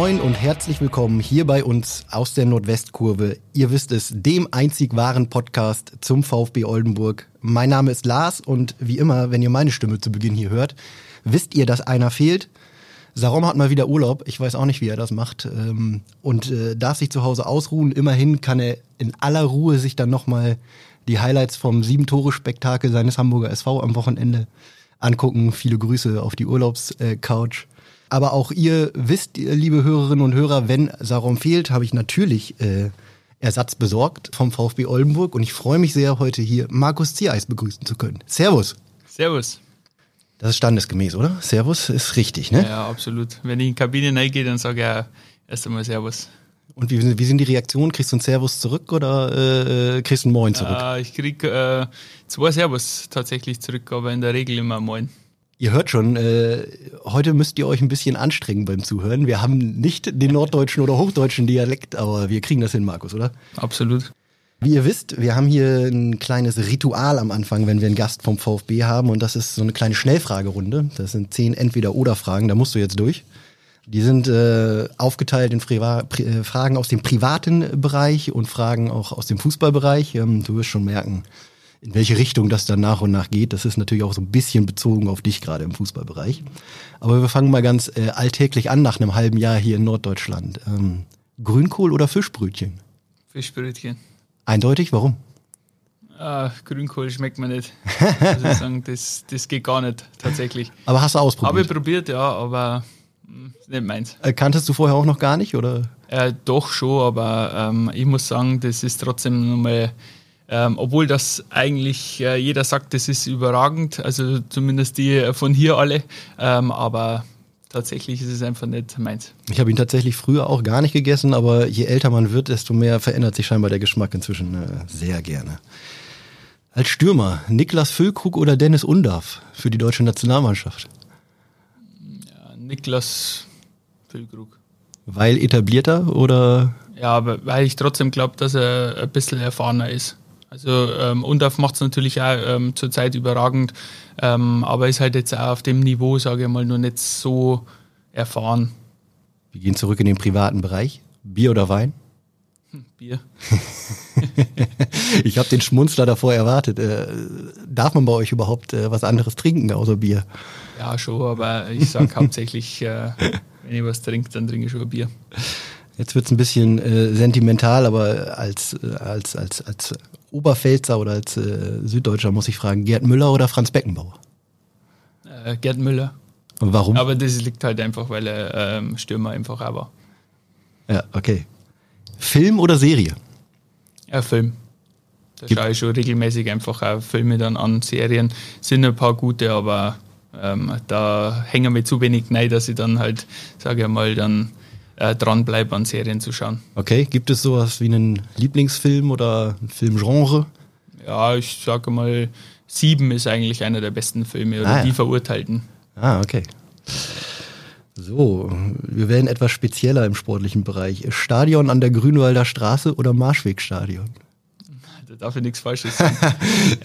Moin und herzlich willkommen hier bei uns aus der Nordwestkurve. Ihr wisst es, dem einzig wahren Podcast zum VfB Oldenburg. Mein Name ist Lars und wie immer, wenn ihr meine Stimme zu Beginn hier hört, wisst ihr, dass einer fehlt. Sarom hat mal wieder Urlaub. Ich weiß auch nicht, wie er das macht. Ähm, und äh, darf sich zu Hause ausruhen. Immerhin kann er in aller Ruhe sich dann nochmal die Highlights vom Sieben-Tore-Spektakel seines Hamburger SV am Wochenende angucken. Viele Grüße auf die Urlaubscouch. Aber auch ihr wisst, liebe Hörerinnen und Hörer, wenn Sarom fehlt, habe ich natürlich äh, Ersatz besorgt vom VfB Oldenburg. Und ich freue mich sehr, heute hier Markus Ziereis begrüßen zu können. Servus. Servus. Das ist standesgemäß, oder? Servus ist richtig, ne? Ja, absolut. Wenn ich in die Kabine reingehe, dann sage ich ja erst einmal Servus. Und wie, wie sind die Reaktionen? Kriegst du ein Servus zurück oder äh, kriegst du ein Moin zurück? Äh, ich krieg äh, zwei Servus tatsächlich zurück, aber in der Regel immer ein Moin. Ihr hört schon, äh, heute müsst ihr euch ein bisschen anstrengen beim Zuhören. Wir haben nicht den norddeutschen oder hochdeutschen Dialekt, aber wir kriegen das hin, Markus, oder? Absolut. Wie ihr wisst, wir haben hier ein kleines Ritual am Anfang, wenn wir einen Gast vom VfB haben und das ist so eine kleine Schnellfragerunde. Das sind zehn Entweder-Oder-Fragen, da musst du jetzt durch. Die sind äh, aufgeteilt in Priva Pri äh, Fragen aus dem privaten Bereich und Fragen auch aus dem Fußballbereich. Ähm, du wirst schon merken, in welche Richtung das dann nach und nach geht. Das ist natürlich auch so ein bisschen bezogen auf dich gerade im Fußballbereich. Aber wir fangen mal ganz äh, alltäglich an nach einem halben Jahr hier in Norddeutschland. Ähm, Grünkohl oder Fischbrötchen? Fischbrötchen. Eindeutig, warum? Ah, Grünkohl schmeckt mir nicht. Also sagen, das, das geht gar nicht, tatsächlich. Aber hast du ausprobiert? Habe ich probiert, ja, aber mh, nicht meins. Äh, kanntest du vorher auch noch gar nicht, oder? Äh, doch schon, aber ähm, ich muss sagen, das ist trotzdem nochmal, ähm, obwohl das eigentlich äh, jeder sagt, das ist überragend, also zumindest die von hier alle, ähm, aber tatsächlich ist es einfach nicht meins. Ich habe ihn tatsächlich früher auch gar nicht gegessen, aber je älter man wird, desto mehr verändert sich scheinbar der Geschmack inzwischen äh, sehr gerne. Als Stürmer, Niklas Füllkrug oder Dennis Undarf für die deutsche Nationalmannschaft? Ja, Niklas Füllkrug. Weil etablierter oder? Ja, aber weil ich trotzdem glaube, dass er ein bisschen erfahrener ist. Also ähm, Undorf macht es natürlich auch ähm, zurzeit überragend, ähm, aber ist halt jetzt auch auf dem Niveau, sage ich mal, nur nicht so erfahren. Wir gehen zurück in den privaten Bereich. Bier oder Wein? Hm, Bier. ich habe den Schmunzler davor erwartet. Äh, darf man bei euch überhaupt äh, was anderes trinken außer Bier? Ja, schon, aber ich sage hauptsächlich, äh, wenn ich was trinke, dann trinke ich schon Bier. Jetzt wird's ein bisschen äh, sentimental, aber als, äh, als, als, als Oberpfälzer oder als äh, Süddeutscher muss ich fragen, Gerd Müller oder Franz Beckenbauer? Äh, Gerd Müller. Und warum? Aber das liegt halt einfach, weil er ähm, Stürmer einfach auch war. ja, okay. Film oder Serie? Ja, Film. Da Gibt- schaue ich schon regelmäßig einfach auch Filme dann an, Serien. Sind ein paar gute, aber ähm, da hängen wir zu wenig rein, dass ich dann halt, sage ich mal, dann äh, dranbleibe, an Serien zu schauen. Okay. Gibt es sowas wie einen Lieblingsfilm oder ein Filmgenre? Ja, ich sage mal, Sieben ist eigentlich einer der besten Filme oder Ah, ja. die Verurteilten. Ah, okay. So, wir werden etwas spezieller im sportlichen Bereich. Stadion an der Grünwalder Straße oder Marschwegstadion? Da darf ich nichts Falsches sagen.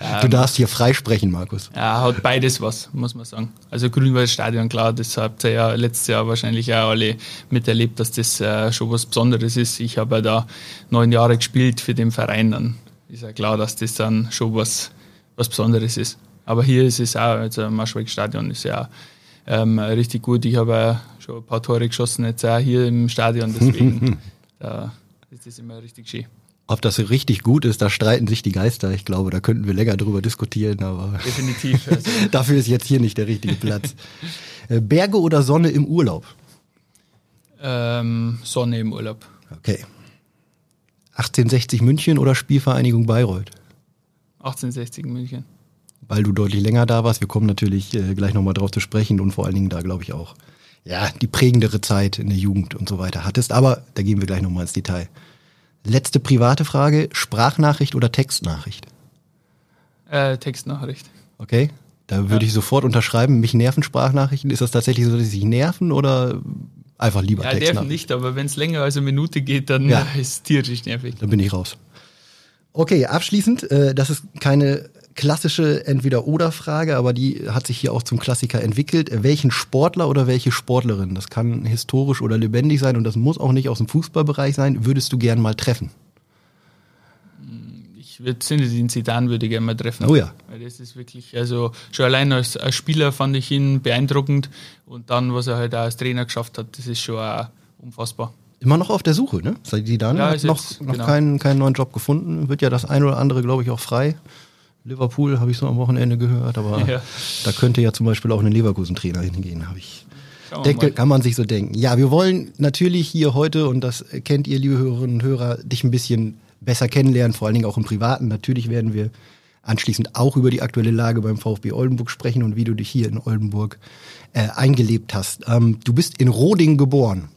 ja, Du darfst hier freisprechen, Markus. Ja, hat beides was, muss man sagen. Also Grünwaldstadion, klar, das habt ihr ja letztes Jahr wahrscheinlich auch alle miterlebt, dass das äh, schon was Besonderes ist. Ich habe ja da neun Jahre gespielt für den Verein, dann ist ja klar, dass das dann schon was, was Besonderes ist. Aber hier ist es auch, also Marschwegstadion ist ja ähm, richtig gut. Ich habe ja schon ein paar Tore geschossen, jetzt auch hier im Stadion, deswegen da ist das immer richtig schön. Ob das richtig gut ist, da streiten sich die Geister. Ich glaube, da könnten wir länger drüber diskutieren, aber Definitiv. Also, dafür ist jetzt hier nicht der richtige Platz. Äh, Berge oder Sonne im Urlaub? ähm, Sonne im Urlaub. Okay. 1860 München oder Spielvereinigung Bayreuth? 1860 München. Weil du deutlich länger da warst. Wir kommen natürlich äh, gleich nochmal drauf zu sprechen und vor allen Dingen da, glaube ich, auch ja, die prägendere Zeit in der Jugend und so weiter hattest. Aber da gehen wir gleich nochmal ins Detail. Letzte private Frage. Sprachnachricht oder Textnachricht? Äh, Textnachricht. Okay. Da würde ich sofort unterschreiben. Mich nerven Sprachnachrichten. Ist das tatsächlich so, dass sie sich nerven oder einfach lieber Ja, Textnachrichten? nicht, aber wenn es länger als eine Minute geht, dann Ja. ist es tierisch nervig. Dann bin ich raus. Okay, abschließend, äh, das ist keine klassische Entweder-Oder-Frage, aber die hat sich hier auch zum Klassiker entwickelt. Welchen Sportler oder welche Sportlerin, das kann historisch oder lebendig sein und das muss auch nicht aus dem Fußballbereich sein, würdest du gern mal treffen? Ich würde den Zidane würde ich gerne mal treffen. Oh ja. Weil das ist wirklich, also schon allein als, als, Spieler fand ich ihn beeindruckend und dann, was er halt auch als Trainer geschafft hat, das ist schon auch unfassbar. Immer noch auf der Suche, ne? Zidane ja, hat noch, jetzt, noch genau. keinen, keinen neuen Job gefunden. Wird ja das ein oder andere, glaube ich, auch frei. Liverpool habe ich so am Wochenende gehört, aber ja. da könnte ja zum Beispiel auch ein Leverkusen-Trainer hingehen, habe ich. Denke, kann man sich so denken. Ja, wir wollen natürlich hier heute, und das kennt ihr, liebe Hörerinnen und Hörer, dich ein bisschen besser kennenlernen, vor allen Dingen auch im Privaten. Natürlich werden wir anschließend auch über die aktuelle Lage beim VfB Oldenburg sprechen und wie du dich hier in Oldenburg äh, eingelebt hast. Ähm, du bist in Roding geboren.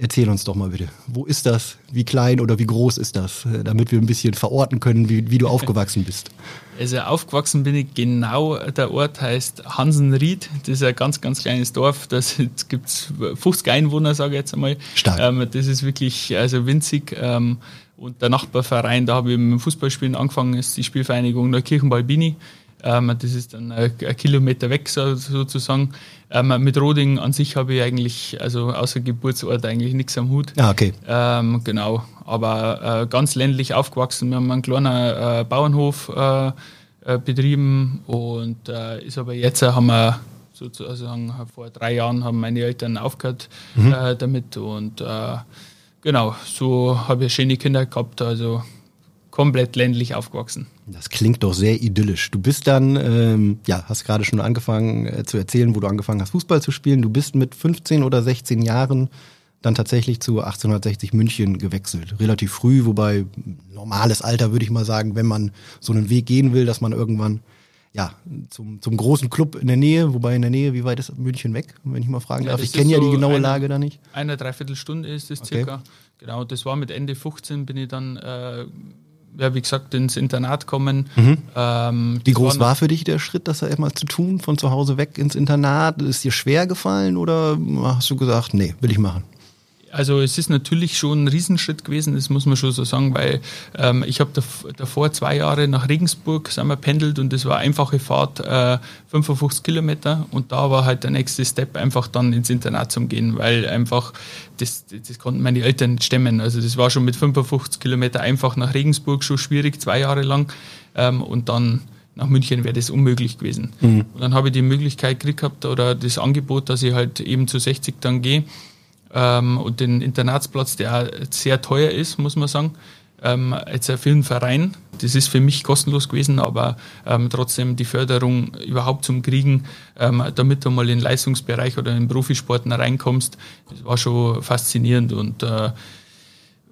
Erzähl uns doch mal bitte, wo ist das? Wie klein oder wie groß ist das? Damit wir ein bisschen verorten können, wie, wie du aufgewachsen bist. Also aufgewachsen bin ich genau, der Ort heißt Hansenried. Das ist ein ganz, ganz kleines Dorf. Das gibt es 50 Einwohner, sage ich jetzt einmal. Stark. Ähm, das ist wirklich also winzig. Ähm, und der Nachbarverein, da habe ich mit dem Fußballspielen angefangen, ist die Spielvereinigung der Kirchenball-Bini. Ähm, das ist dann ein, ein Kilometer weg so, sozusagen. Ähm, mit Roding an sich habe ich eigentlich, also außer Geburtsort, eigentlich nichts am Hut. Ah, okay. Ähm, genau, aber äh, ganz ländlich aufgewachsen. Wir haben einen kleinen äh, Bauernhof äh, äh betrieben und äh, ist aber jetzt haben wir sozusagen vor drei Jahren haben meine Eltern aufgehört mhm. Äh, damit und genau, so habe ich schöne Kinder gehabt. Also komplett ländlich aufgewachsen. Das klingt doch sehr idyllisch. Du bist dann, ähm, ja, hast gerade schon angefangen äh, zu erzählen, wo du angefangen hast, Fußball zu spielen. Du bist mit 15 oder 16 Jahren dann tatsächlich zu 1860 München gewechselt. Relativ früh, wobei normales Alter würde ich mal sagen, wenn man so einen Weg gehen will, dass man irgendwann ja, zum, zum großen Club in der Nähe, wobei in der Nähe, wie weit ist München weg, wenn ich mal fragen ja, darf? Ich kenne ja die genaue eine, Lage da nicht. Eine Dreiviertelstunde ist es okay. circa. Genau, das war mit Ende 15 bin ich dann äh, ja, wie gesagt, ins Internat kommen. Mhm. Ähm, wie groß war, für dich der Schritt, das einmal zu tun, von zu Hause weg ins Internat? Ist dir schwer gefallen oder hast du gesagt, nee, will ich machen? Also es ist natürlich schon ein Riesenschritt gewesen, das muss man schon so sagen, weil ähm, ich habe davor zwei Jahre nach Regensburg sind wir pendelt und das war einfache Fahrt, äh, 55 Kilometer und da war halt der nächste Step einfach dann ins Internat zu gehen, weil einfach das, das konnten meine Eltern nicht stemmen. Also das war schon mit 55 Kilometer einfach nach Regensburg schon schwierig, zwei Jahre lang ähm, und dann nach München wäre das unmöglich gewesen. Mhm. Und dann habe ich die Möglichkeit gekriegt gehabt oder das Angebot, dass ich halt eben zu 60 dann gehe ähm, und den Internatsplatz, der sehr teuer ist, muss man sagen. Ähm, jetzt für einen Verein, das ist für mich kostenlos gewesen, aber ähm, trotzdem die Förderung überhaupt zum Kriegen, ähm, damit du mal in den Leistungsbereich oder in den Profisporten reinkommst, das war schon faszinierend und äh,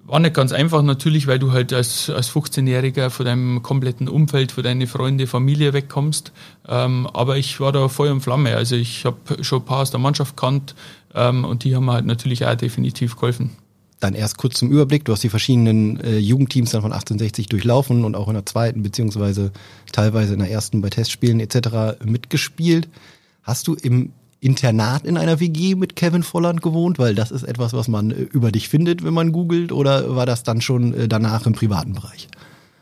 war nicht ganz einfach natürlich, weil du halt als, als 15-Jähriger von deinem kompletten Umfeld, von deinen Freunde, Familie wegkommst. Ähm, aber ich war da voll und Flamme. Also ich habe schon ein paar aus der Mannschaft gekannt, ähm, und die haben mir halt natürlich auch definitiv geholfen. Dann erst kurz zum Überblick. Du hast die verschiedenen äh, Jugendteams dann von 1860 durchlaufen und auch in der zweiten beziehungsweise teilweise in der ersten bei Testspielen etc. mitgespielt. Hast du im Internat in einer WG mit Kevin Volland gewohnt? Weil das ist etwas, was man äh, über dich findet, wenn man googelt. Oder war das dann schon äh, danach im privaten Bereich?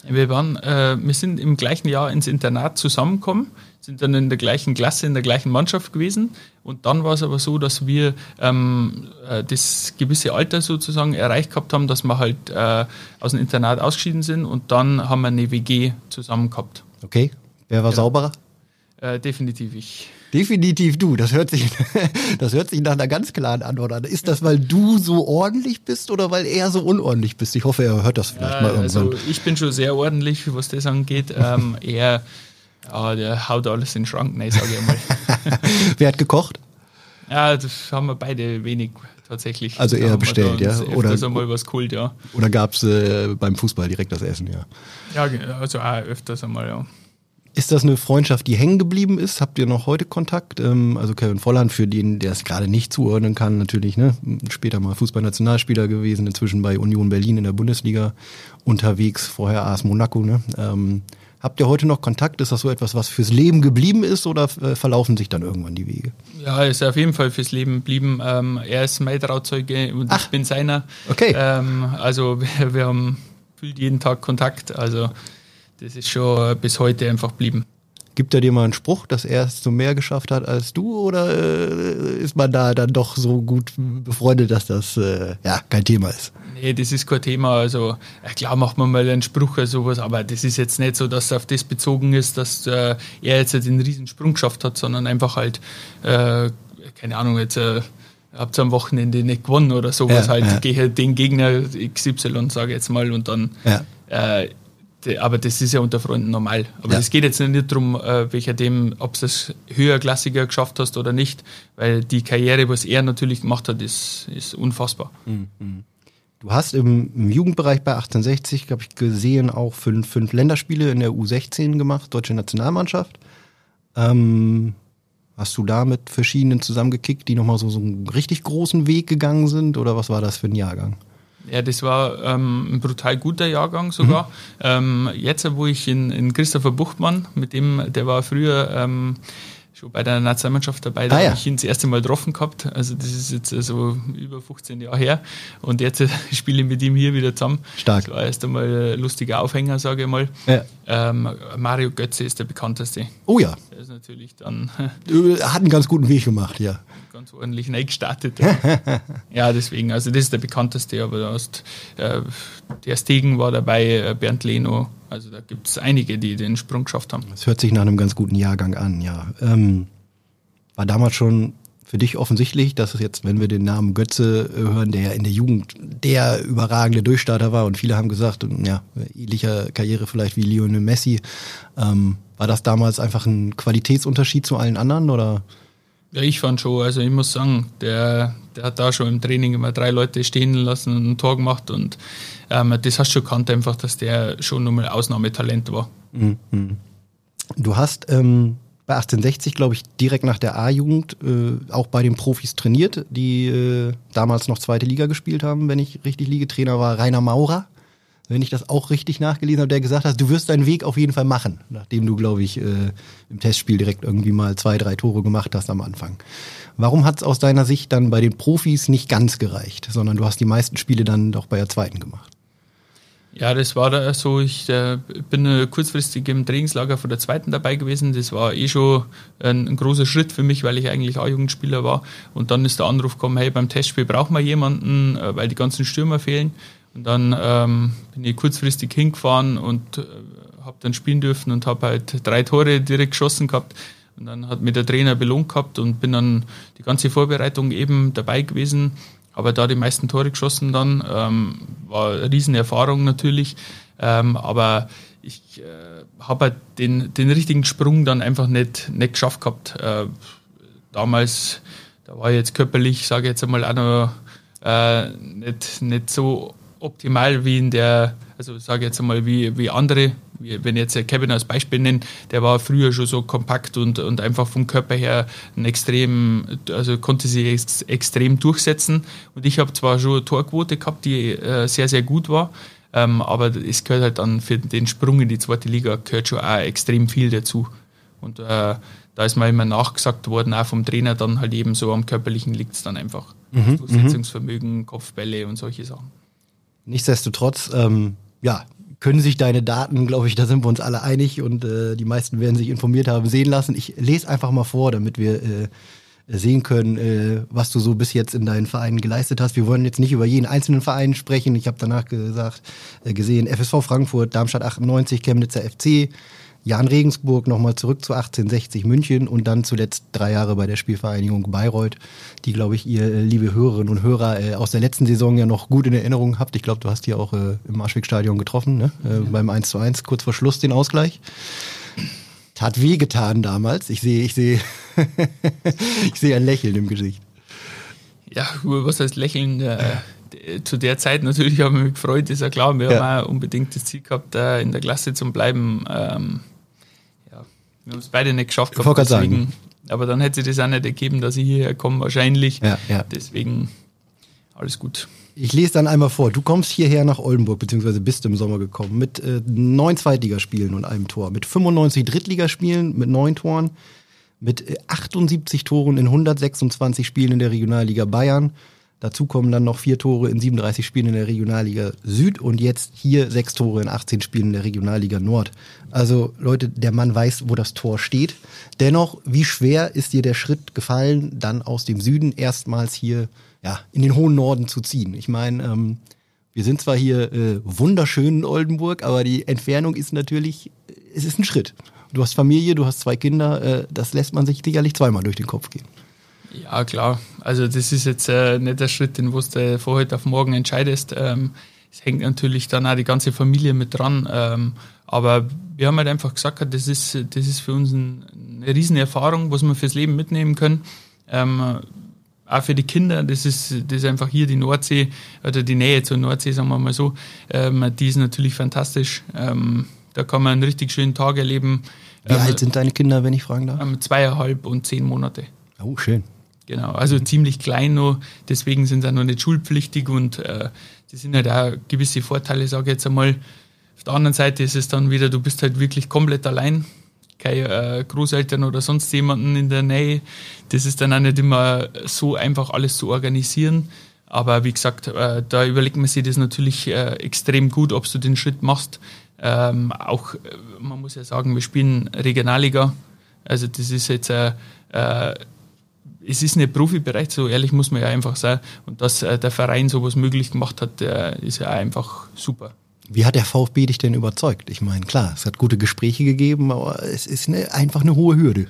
Wir waren, äh, wir sind im gleichen Jahr ins Internat zusammengekommen sind dann in der gleichen Klasse, in der gleichen Mannschaft gewesen. Und dann war es aber so, dass wir ähm, äh, das gewisse Alter sozusagen erreicht gehabt haben, dass wir halt äh, aus dem Internat ausgeschieden sind und dann haben wir eine WG zusammen gehabt. Okay. Wer war ja. sauberer? Äh, definitiv ich. Definitiv du. Das hört, sich, das hört sich nach einer ganz klaren Antwort an. Ist das, weil du so ordentlich bist oder weil er so unordentlich bist? Ich hoffe, er hört das vielleicht ja, mal irgendwann. Also ich bin schon sehr ordentlich, was das angeht. Ähm, er ja, der haut alles in den Schrank rein, sage ich einmal. Wer hat gekocht? Ja, das haben wir beide wenig tatsächlich. Also eher bestellt, ja? Oder einmal was geholt, ja. Oder gab es äh, beim Fußball direkt das Essen, ja? Ja, also auch öfters einmal, ja. Ist das eine Freundschaft, die hängen geblieben ist? Habt ihr noch heute Kontakt? Ähm, also Kevin Volland, für den, der es gerade nicht zuordnen kann, natürlich, ne? Später mal Fußballnationalspieler gewesen, inzwischen bei Union Berlin in der Bundesliga unterwegs, vorher AS Monaco, ne? Ähm, Habt ihr heute noch Kontakt? Ist das so etwas, was fürs Leben geblieben ist oder äh, verlaufen sich dann irgendwann die Wege? Ja, ist auf jeden Fall fürs Leben geblieben. Ähm, er ist mein Trauzeuge und Ach, ich bin seiner. Okay. Ähm, also wir, wir haben jeden Tag Kontakt. Also das ist schon bis heute einfach geblieben. Gibt er dir mal einen Spruch, dass er es zum mehr geschafft hat als du oder äh, ist man da dann doch so gut befreundet, dass das äh, ja kein Thema ist? Nee, das ist kein Thema. Also klar macht man mal einen Spruch oder sowas, aber das ist jetzt nicht so, dass es auf das bezogen ist, dass äh, er jetzt den Riesensprung geschafft hat, sondern einfach halt, äh, keine Ahnung, jetzt äh, habt ihr am Wochenende nicht gewonnen oder sowas, ja, halt ja. gehe den Gegner XY, sage ich jetzt mal, und dann ja. Äh, aber das ist ja unter Freunden normal. Aber es ja. geht jetzt nicht darum, äh, welcher dem, ob du es höherklassiger geschafft hast oder nicht, weil die Karriere, was er natürlich gemacht hat, ist, ist unfassbar. Mhm. Du hast im, im, Jugendbereich bei 1860, glaube ich, gesehen, auch fünf, fünf Länderspiele in der U16 gemacht, deutsche Nationalmannschaft. Ähm, hast du da mit verschiedenen zusammengekickt, die nochmal so, so einen richtig großen Weg gegangen sind? Oder was war das für ein Jahrgang? Ja, das war ähm, ein brutal guter Jahrgang sogar. Mhm. Ähm, jetzt, wo ich in, in Christopher Buchtmann, mit dem, der war früher ähm, schon bei der Nationalmannschaft dabei, da ah, ja. habe ich ihn das erste Mal getroffen gehabt. Also das ist jetzt so also über 15 Jahre her. Und jetzt spiele ich mit ihm hier wieder zusammen. Stark. Das war erst einmal ein lustiger Aufhänger, sage ich mal. Ja. Ähm, Mario Götze ist der bekannteste. Oh ja. Natürlich dann. Hat einen ganz guten Weg gemacht, ja. Ganz ordentlich neu gestartet. ja, deswegen, also das ist der bekannteste, aber da hast, äh, der Stegen war dabei, äh, Bernd Leno, also da gibt es einige, die den Sprung geschafft haben. Das hört sich nach einem ganz guten Jahrgang an, ja. Ähm, war damals schon für dich offensichtlich, dass es jetzt, wenn wir den Namen Götze äh, hören, der ja in der Jugend der überragende Durchstarter war und viele haben gesagt, ja, ähnlicher Karriere vielleicht wie Lionel Messi, ähm, war das damals einfach ein Qualitätsunterschied zu allen anderen oder? Ja, ich fand schon. Also ich muss sagen, der, der hat da schon im Training immer drei Leute stehen lassen und ein Tor gemacht und ähm, das hast du schon gekannt einfach, dass der schon nochmal Ausnahmetalent war. Mhm. Du hast ähm, bei 1860, glaube ich, direkt nach der A-Jugend äh, auch bei den Profis trainiert, die äh, damals noch zweite Liga gespielt haben, wenn ich richtig liege. Trainer war Rainer Maurer wenn ich das auch richtig nachgelesen habe, der gesagt hat, du wirst deinen Weg auf jeden Fall machen, nachdem du, glaube ich, äh, im Testspiel direkt irgendwie mal zwei, drei Tore gemacht hast am Anfang. Warum hat es aus deiner Sicht dann bei den Profis nicht ganz gereicht, sondern du hast die meisten Spiele dann doch bei der zweiten gemacht? Ja, das war da so. Ich äh, bin äh, kurzfristig im Trainingslager von der zweiten dabei gewesen. Das war eh schon ein, ein großer Schritt für mich, weil ich eigentlich A-Jugendspieler war. Und dann ist der Anruf gekommen, hey, beim Testspiel brauchen wir jemanden, äh, weil die ganzen Stürmer fehlen. Und dann ähm, bin ich kurzfristig hingefahren und äh, habe dann spielen dürfen und habe halt drei Tore direkt geschossen gehabt. Und dann hat mir der Trainer belohnt gehabt und bin dann die ganze Vorbereitung eben dabei gewesen. Aber da die meisten Tore geschossen dann, ähm, war eine Riesenerfahrung natürlich. Ähm, aber ich äh, habe halt den, den richtigen Sprung dann einfach nicht, nicht geschafft gehabt. Äh, damals, da war ich jetzt körperlich, sage ich jetzt einmal, auch noch äh, nicht, nicht so optimal wie in der, also sage jetzt einmal, wie, wie andere, wie, wenn ich jetzt Kevin als Beispiel nenne, der war früher schon so kompakt und, und einfach vom Körper her ein extrem, also konnte sich ex, extrem durchsetzen. Und ich habe zwar schon eine Torquote gehabt, die äh, sehr, sehr gut war, ähm, aber es gehört halt dann für den Sprung in die zweite Liga gehört schon auch extrem viel dazu. Und äh, da ist mir immer nachgesagt worden, auch vom Trainer dann halt eben so am körperlichen liegt es dann einfach. Mhm, Durchsetzungsvermögen, Kopfbälle und solche Sachen. Nichtsdestotrotz, ähm, ja, können sich deine Daten, glaube ich, da sind wir uns alle einig und äh, die meisten werden sich informiert haben, sehen lassen. Ich lese einfach mal vor, damit wir äh, sehen können, äh, was du so bis jetzt in deinen Vereinen geleistet hast. Wir wollen jetzt nicht über jeden einzelnen Verein sprechen. Ich habe danach gesagt, äh, gesehen, FSV Frankfurt, Darmstadt 98, Chemnitzer FC, Jan Regensburg nochmal zurück zu 1860 München und dann zuletzt drei Jahre bei der Spielvereinigung Bayreuth, die, glaube ich, ihr, äh, liebe Hörerinnen und Hörer, äh, aus der letzten Saison ja noch gut in Erinnerung habt. Ich glaube, du hast die auch äh, im Marschwegstadion getroffen, ne? äh, ja. beim 1 zu 1, kurz vor Schluss den Ausgleich. Tat weh getan damals. Ich sehe, ich sehe, ich sehe ein Lächeln im Gesicht. Ja, was heißt Lächeln? Äh, zu der Zeit natürlich habe ich mich gefreut, ist ja klar. Wir ja. haben auch unbedingt das Ziel gehabt, in der Klasse zu bleiben. Ähm, wir haben es beide nicht geschafft. Gehabt, deswegen, aber dann hätte sich das auch nicht ergeben, dass ich hierher komme, wahrscheinlich. Ja, ja. Deswegen alles gut. Ich lese dann einmal vor. Du kommst hierher nach Oldenburg, beziehungsweise bist im Sommer gekommen, mit äh, neun Zweitligaspielen und einem Tor, mit 95 Drittligaspielen, mit neun Toren, mit 78 äh, Toren in 126 Spielen in der Regionalliga Bayern. Dazu kommen dann noch vier Tore in 37 Spielen in der Regionalliga Süd und jetzt hier sechs Tore in 18 Spielen in der Regionalliga Nord. Also Leute, der Mann weiß, wo das Tor steht. Dennoch, wie schwer ist dir der Schritt gefallen, dann aus dem Süden erstmals hier ja, in den hohen Norden zu ziehen? Ich meine, ähm, wir sind zwar hier äh, wunderschön in Oldenburg, aber die Entfernung ist natürlich, es ist ein Schritt. Du hast Familie, du hast zwei Kinder, äh, das lässt man sich sicherlich zweimal durch den Kopf gehen. Ja, klar. Also das ist jetzt äh, nicht der Schritt, den du von heute auf morgen entscheidest. Ähm, es hängt natürlich dann auch die ganze Familie mit dran. Ähm, aber wir haben halt einfach gesagt, das ist, das ist für uns ein, eine Riesenerfahrung, was wir fürs Leben mitnehmen können. Ähm, auch für die Kinder, das ist, das ist einfach hier die Nordsee, oder die Nähe zur Nordsee, sagen wir mal so, ähm, die ist natürlich fantastisch. Ähm, da kann man einen richtig schönen Tag erleben. Wie ähm, alt sind deine Kinder, wenn ich fragen darf? Ähm, zweieinhalb und zehn Monate. Oh, schön. Genau, also ziemlich klein noch, deswegen sind sie auch noch nicht schulpflichtig und äh, das sind halt auch gewisse Vorteile, sage ich jetzt einmal. Auf der anderen Seite ist es dann wieder, du bist halt wirklich komplett allein keine äh, Großeltern oder sonst jemanden in der Nähe. Das ist dann auch nicht immer so einfach, alles zu organisieren. Aber wie gesagt, äh, da überlegt man sich das natürlich äh, extrem gut, ob du den Schritt machst. Ähm, auch, äh, man muss ja sagen, wir spielen Regionalliga. Also das ist jetzt, äh, äh, es ist nicht Profibereich, so ehrlich muss man ja einfach sein. Und dass der Verein sowas möglich gemacht hat, ist ja einfach super. Wie hat der VfB dich denn überzeugt? Ich meine, klar, es hat gute Gespräche gegeben, aber es ist eine, einfach eine hohe Hürde.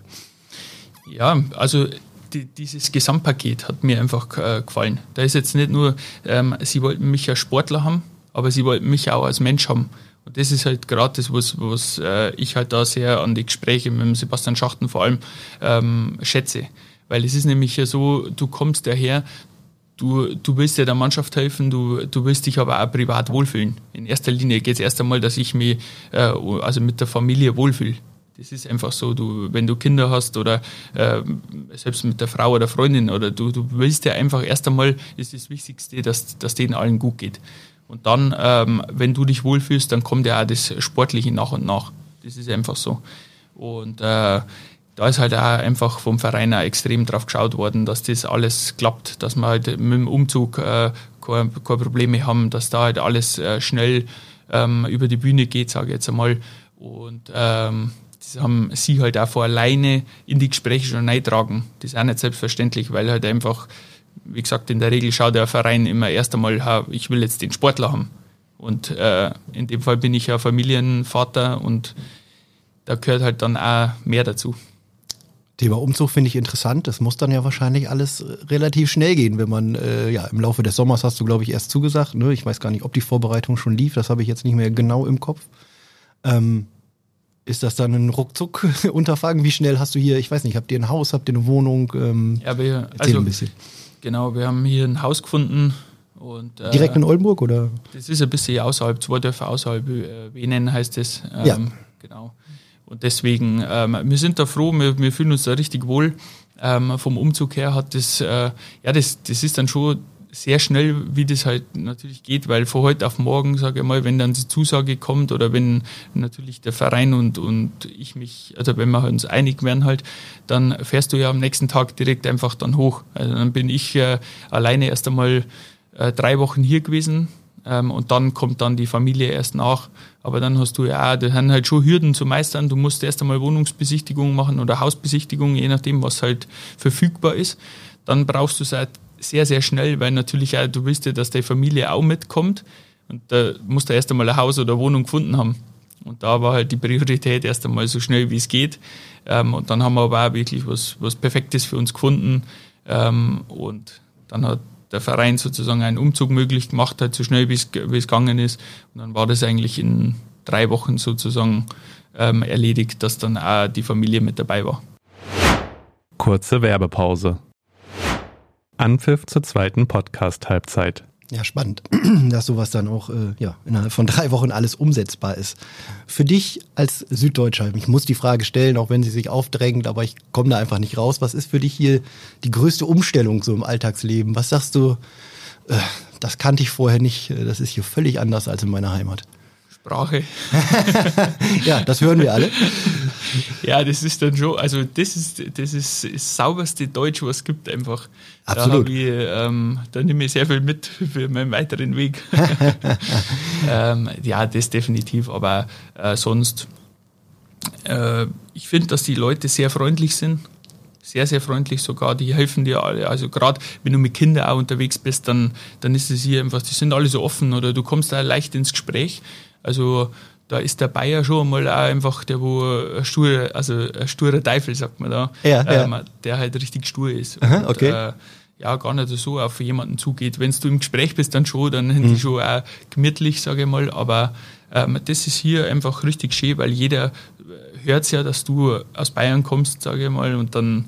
Ja, also die, dieses Gesamtpaket hat mir einfach äh, gefallen. Da ist jetzt nicht nur, ähm, sie wollten mich als Sportler haben, aber sie wollten mich auch als Mensch haben. Und das ist halt gerade das, was, was äh, ich halt da sehr an die Gespräche mit dem Sebastian Schachten vor allem ähm, schätze. Weil es ist nämlich ja so, du kommst daher, du, du willst ja der Mannschaft helfen, du, du willst dich aber auch privat wohlfühlen. In erster Linie geht es erst einmal, dass ich mich äh, also mit der Familie wohlfühle. Das ist einfach so, du, wenn du Kinder hast oder äh, selbst mit der Frau oder Freundin oder du, du willst ja einfach erst einmal, ist das Wichtigste, dass, dass denen allen gut geht. Und dann, ähm, wenn du dich wohlfühlst, dann kommt ja auch das Sportliche nach und nach. Das ist einfach so. Und äh, da ist halt auch einfach vom Verein auch extrem drauf geschaut worden, dass das alles klappt, dass wir halt mit dem Umzug äh, keine, Probleme haben, dass da halt alles äh, schnell ähm, über die Bühne geht, sage ich jetzt einmal. Und ähm, das haben sie halt auch vor alleine in die Gespräche schon eintragen. Das ist auch nicht selbstverständlich, weil halt einfach, wie gesagt, in der Regel schaut der Verein immer erst einmal, ich will jetzt den Sportler haben. Und äh, in dem Fall bin ich ja Familienvater und da gehört halt dann auch mehr dazu. Thema Umzug finde ich interessant. Das muss dann ja wahrscheinlich alles äh, relativ schnell gehen, wenn man, äh, ja, im Laufe des Sommers hast du, glaube ich, erst zugesagt. Ne? Ich weiß gar nicht, ob die Vorbereitung schon lief. Das habe ich jetzt nicht mehr genau im Kopf. Ähm, ist das dann ein Ruckzuck-Unterfangen? Wie schnell hast du hier, ich weiß nicht, habt ihr ein Haus, habt ihr eine Wohnung? Ähm, ja, wir, also, ein bisschen. Genau, wir haben hier ein Haus gefunden. Und, äh, Direkt in Oldenburg, oder? Das ist ein bisschen außerhalb, zwei Dörfer außerhalb, äh, Wenen heißt es. Ähm, ja. Genau. Und deswegen, ähm, wir sind da froh, wir, wir fühlen uns da richtig wohl. Ähm, vom Umzug her hat das, äh, ja, das, das ist dann schon sehr schnell, wie das halt natürlich geht, weil von heute auf morgen, sage ich mal, wenn dann die Zusage kommt oder wenn natürlich der Verein und, und ich mich, also wenn wir uns einig werden halt, dann fährst du ja am nächsten Tag direkt einfach dann hoch. Also dann bin ich äh, alleine erst einmal äh, drei Wochen hier gewesen, ähm, und dann kommt dann die Familie erst nach. Aber dann hast du ja, da sind halt schon Hürden zu meistern. Du musst erst einmal Wohnungsbesichtigung machen oder Hausbesichtigung, je nachdem, was halt verfügbar ist. Dann brauchst du es halt sehr, sehr schnell, weil natürlich auch, du willst ja, dass deine Familie auch mitkommt. Und da musst du erst einmal ein Haus oder Wohnung gefunden haben. Und da war halt die Priorität erst einmal so schnell wie es geht. Ähm, und dann haben wir aber auch wirklich was, was Perfektes für uns gefunden. Ähm, und dann hat der Verein sozusagen einen Umzug möglich gemacht hat, so schnell wie es, gegangen ist. Und dann war das eigentlich in drei Wochen sozusagen ähm, erledigt, dass dann auch die Familie mit dabei war. Kurze Werbepause. Anpfiff zur zweiten Podcast-Halbzeit. Ja, spannend, dass sowas dann auch äh, ja, innerhalb von drei Wochen alles umsetzbar ist. Für dich als Süddeutscher, ich muss die Frage stellen, auch wenn sie sich aufdrängt, aber ich komme da einfach nicht raus. Was ist für dich hier die größte Umstellung so im Alltagsleben? Was sagst du, äh, das kannte ich vorher nicht, äh, das ist hier völlig anders als in meiner Heimat? Sprache. ja, das hören wir alle. ja, das ist dann schon, also das ist das, ist das sauberste Deutsch, was es gibt einfach. Absolut. Da, ich, ähm, da nehme ich sehr viel mit für meinen weiteren Weg. ähm, ja, das definitiv, aber äh, sonst, äh, ich finde, dass die Leute sehr freundlich sind sehr, sehr freundlich sogar. Die helfen dir alle. Also gerade wenn du mit Kindern auch unterwegs bist, dann, dann ist es hier einfach, die sind alle so offen oder du kommst da leicht ins Gespräch. Also da ist der Bayer schon mal auch einfach der, wo ein sturer, also ein sturer Teufel, sagt man da, ja, ähm, ja. der halt richtig stur ist. Aha, okay. Und, äh, ja, gar nicht so auf jemanden zugeht. Wenn du im Gespräch bist, dann schon, dann sind mhm. die schon auch gemütlich, sage ich mal. Aber ähm, das ist hier einfach richtig schön, weil jeder hört es ja, dass du aus Bayern kommst, sage ich mal, und dann.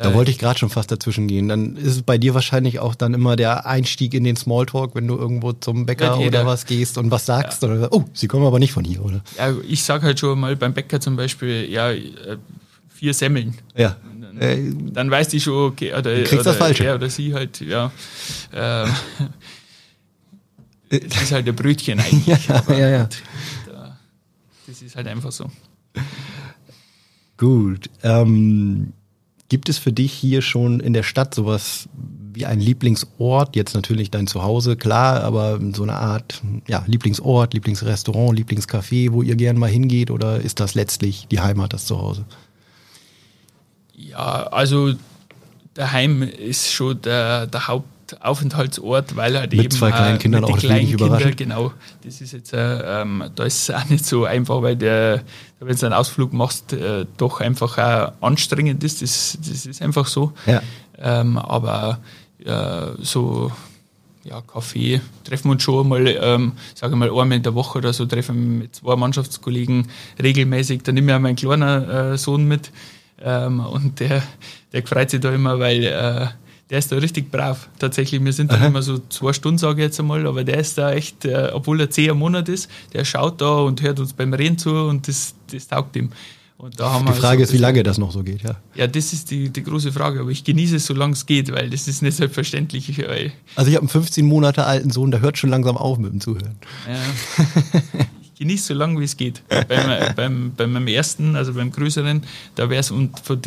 Da wollte ich gerade schon fast dazwischen gehen. Dann ist es bei dir wahrscheinlich auch dann immer der Einstieg in den Smalltalk, wenn du irgendwo zum Bäcker oder was gehst und was sagst. Ja. Oder, oh, sie kommen aber nicht von hier, oder? Ja, ich sage halt schon mal beim Bäcker zum Beispiel, ja, äh, vier Semmeln. Ja. Dann, äh, dann weißt du schon, okay, oder, du kriegst oder, das Falsche. Er oder sie halt, ja. Ähm, das ist halt der Brötchen eigentlich. ja, ja, ja. das ist halt einfach so. Gut. Ähm, gibt es für dich hier schon in der Stadt sowas wie ein Lieblingsort? Jetzt natürlich dein Zuhause, klar, aber so eine Art ja, Lieblingsort, Lieblingsrestaurant, Lieblingscafé, wo ihr gern mal hingeht oder ist das letztlich die Heimat, das Zuhause? Ja, also daheim ist schon der, der Haupt Aufenthaltsort, weil halt mit eben zwei kleinen Kindern auch kleinen Kinder, genau. Das ist jetzt, äh, ähm, da ist es auch nicht so einfach, weil der, wenn du einen Ausflug machst, äh, doch einfach auch anstrengend ist. Das, das ist einfach so. Ja. Ähm, aber äh, so ja, Kaffee treffen wir uns schon mal, ähm, sage mal, einmal in der Woche oder so, treffen wir mit zwei Mannschaftskollegen regelmäßig. Da nehme ich auch meinen kleinen äh, Sohn mit ähm, und der, der freut sich da immer, weil äh, der ist da richtig brav. Tatsächlich, wir sind da immer so zwei Stunden, sage ich jetzt einmal, aber der ist da echt, äh, obwohl er zehn Monat ist, der schaut da und hört uns beim Reden zu und das, das taugt ihm. Und da haben die Frage so, ist, wie lange das noch so geht, ja. Ja, das ist die, die große Frage, aber ich genieße es, solange es geht, weil das ist nicht selbstverständlich. also ich habe einen 15 Monate alten Sohn, der hört schon langsam auf mit dem Zuhören. Ja. genieße so lange, wie es geht. beim, beim, bei meinem ersten, also beim größeren, da wäre es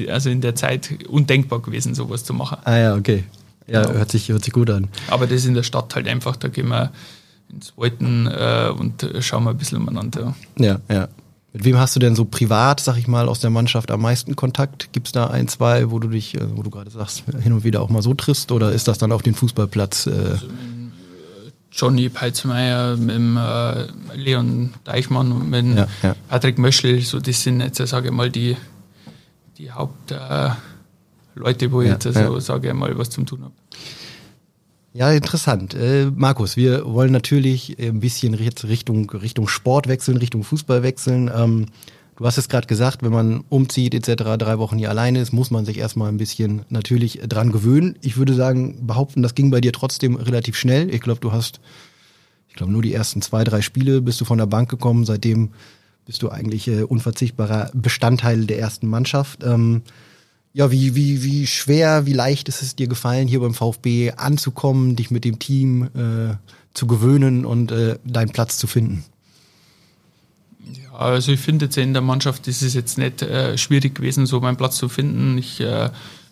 also in der Zeit undenkbar gewesen, sowas zu machen. Ah ja, okay. Ja, ja. Hört, sich, hört sich gut an. Aber das ist in der Stadt halt einfach, da gehen wir ins Walten äh, und schauen wir ein bisschen umeinander. Ja, ja. Mit wem hast du denn so privat, sag ich mal, aus der Mannschaft am meisten Kontakt? Gibt es da ein, zwei, wo du dich, äh, wo du gerade sagst, hin und wieder auch mal so triffst oder ist das dann auf den Fußballplatz? Äh also Johnny Peitsmeier, mit dem, äh, Leon Deichmann und mit ja, ja. Patrick Möschel, so das sind jetzt, sage ich mal, die, die Hauptleute, äh, wo ich ja, jetzt, also, sage ich mal, was zum tun habe. Ja, interessant. Äh, Markus, wir wollen natürlich ein bisschen Richtung, Richtung Sport wechseln, Richtung Fußball wechseln. Ähm, Du hast es gerade gesagt, wenn man umzieht etc., drei Wochen hier alleine ist, muss man sich erstmal ein bisschen natürlich dran gewöhnen. Ich würde sagen, behaupten, das ging bei dir trotzdem relativ schnell. Ich glaube, du hast, ich glaube, nur die ersten zwei, drei Spiele bist du von der Bank gekommen. Seitdem bist du eigentlich äh, unverzichtbarer Bestandteil der ersten Mannschaft. Ähm, ja, wie, wie, wie schwer, wie leicht ist es dir gefallen, hier beim VfB anzukommen, dich mit dem Team äh, zu gewöhnen und äh, deinen Platz zu finden? Ja, also ich finde jetzt in der Mannschaft ist es jetzt nicht äh, schwierig gewesen, so meinen Platz zu finden. Ich äh,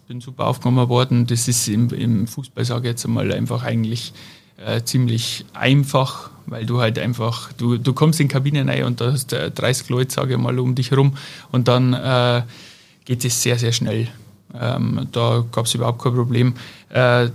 bin super aufgenommen worden. Das ist im, im Fußball, sage ich jetzt einmal, einfach eigentlich äh, ziemlich einfach, weil du halt einfach, du, du kommst in die Kabine rein und da hast 30 Leute, sage ich mal, um dich herum und dann äh, geht es sehr, sehr schnell. Ähm, da gab es überhaupt kein Problem. Äh,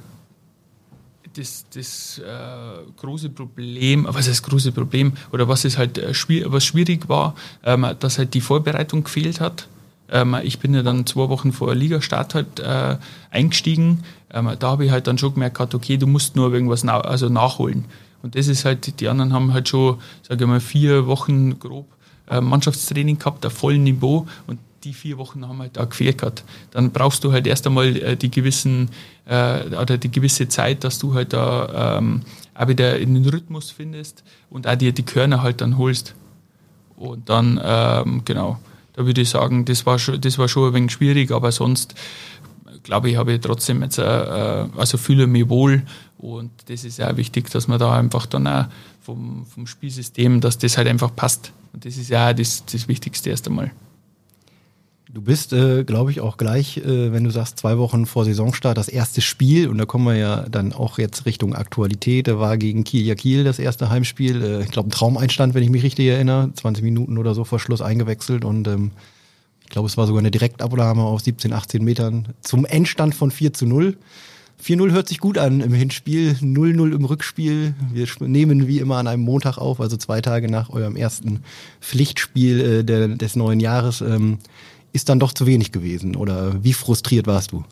das, das äh, große Problem, was ist das große Problem, oder was ist halt äh, schwierig, was schwierig war, ähm, dass halt die Vorbereitung gefehlt hat. Ähm, ich bin ja dann zwei Wochen vor Ligastart halt äh, eingestiegen. Ähm, da habe ich halt dann schon gemerkt, okay, du musst nur irgendwas na also nachholen. Und das ist halt, die anderen haben halt schon, sage ich mal, vier Wochen grob äh, Mannschaftstraining gehabt, auf vollem Niveau. Und die vier Wochen haben halt da gefehlt gehabt. Dann brauchst du halt erst einmal äh, die gewissen äh, oder die gewisse Zeit, dass du halt da ähm, auch wieder in den Rhythmus findest und auch dir die Körner halt dann holst. Und dann, ähm, genau, da würde ich sagen, das war schon, das war schon ein wenig schwierig, aber sonst glaube ich, habe ich trotzdem jetzt, äh, äh, also fühle mich wohl und das ist ja wichtig, dass man da einfach dann auch vom, vom Spielsystem, dass das halt einfach passt. Und das ist ja das, das Wichtigste erst einmal. Du bist, äh, glaube ich, auch gleich, äh, wenn du sagst, zwei Wochen vor Saisonstart das erste Spiel und da kommen wir ja dann auch jetzt Richtung Aktualität. Da war gegen Kiel ja Kiel das erste Heimspiel. Äh, ich glaube, ein Traumeinstand, wenn ich mich richtig erinnere. 20 Minuten oder so vor Schluss eingewechselt und ähm, ich glaube, es war sogar eine Direktabnahme auf 17, 18 Metern zum Endstand von 4 zu 0. 4-0 hört sich gut an im Hinspiel, 0-0 im Rückspiel. Wir nehmen wie immer an einem Montag auf, also zwei Tage nach eurem ersten Pflichtspiel äh, der, des neuen Jahres. Ähm, ist dann doch zu wenig gewesen? Oder wie frustriert warst du?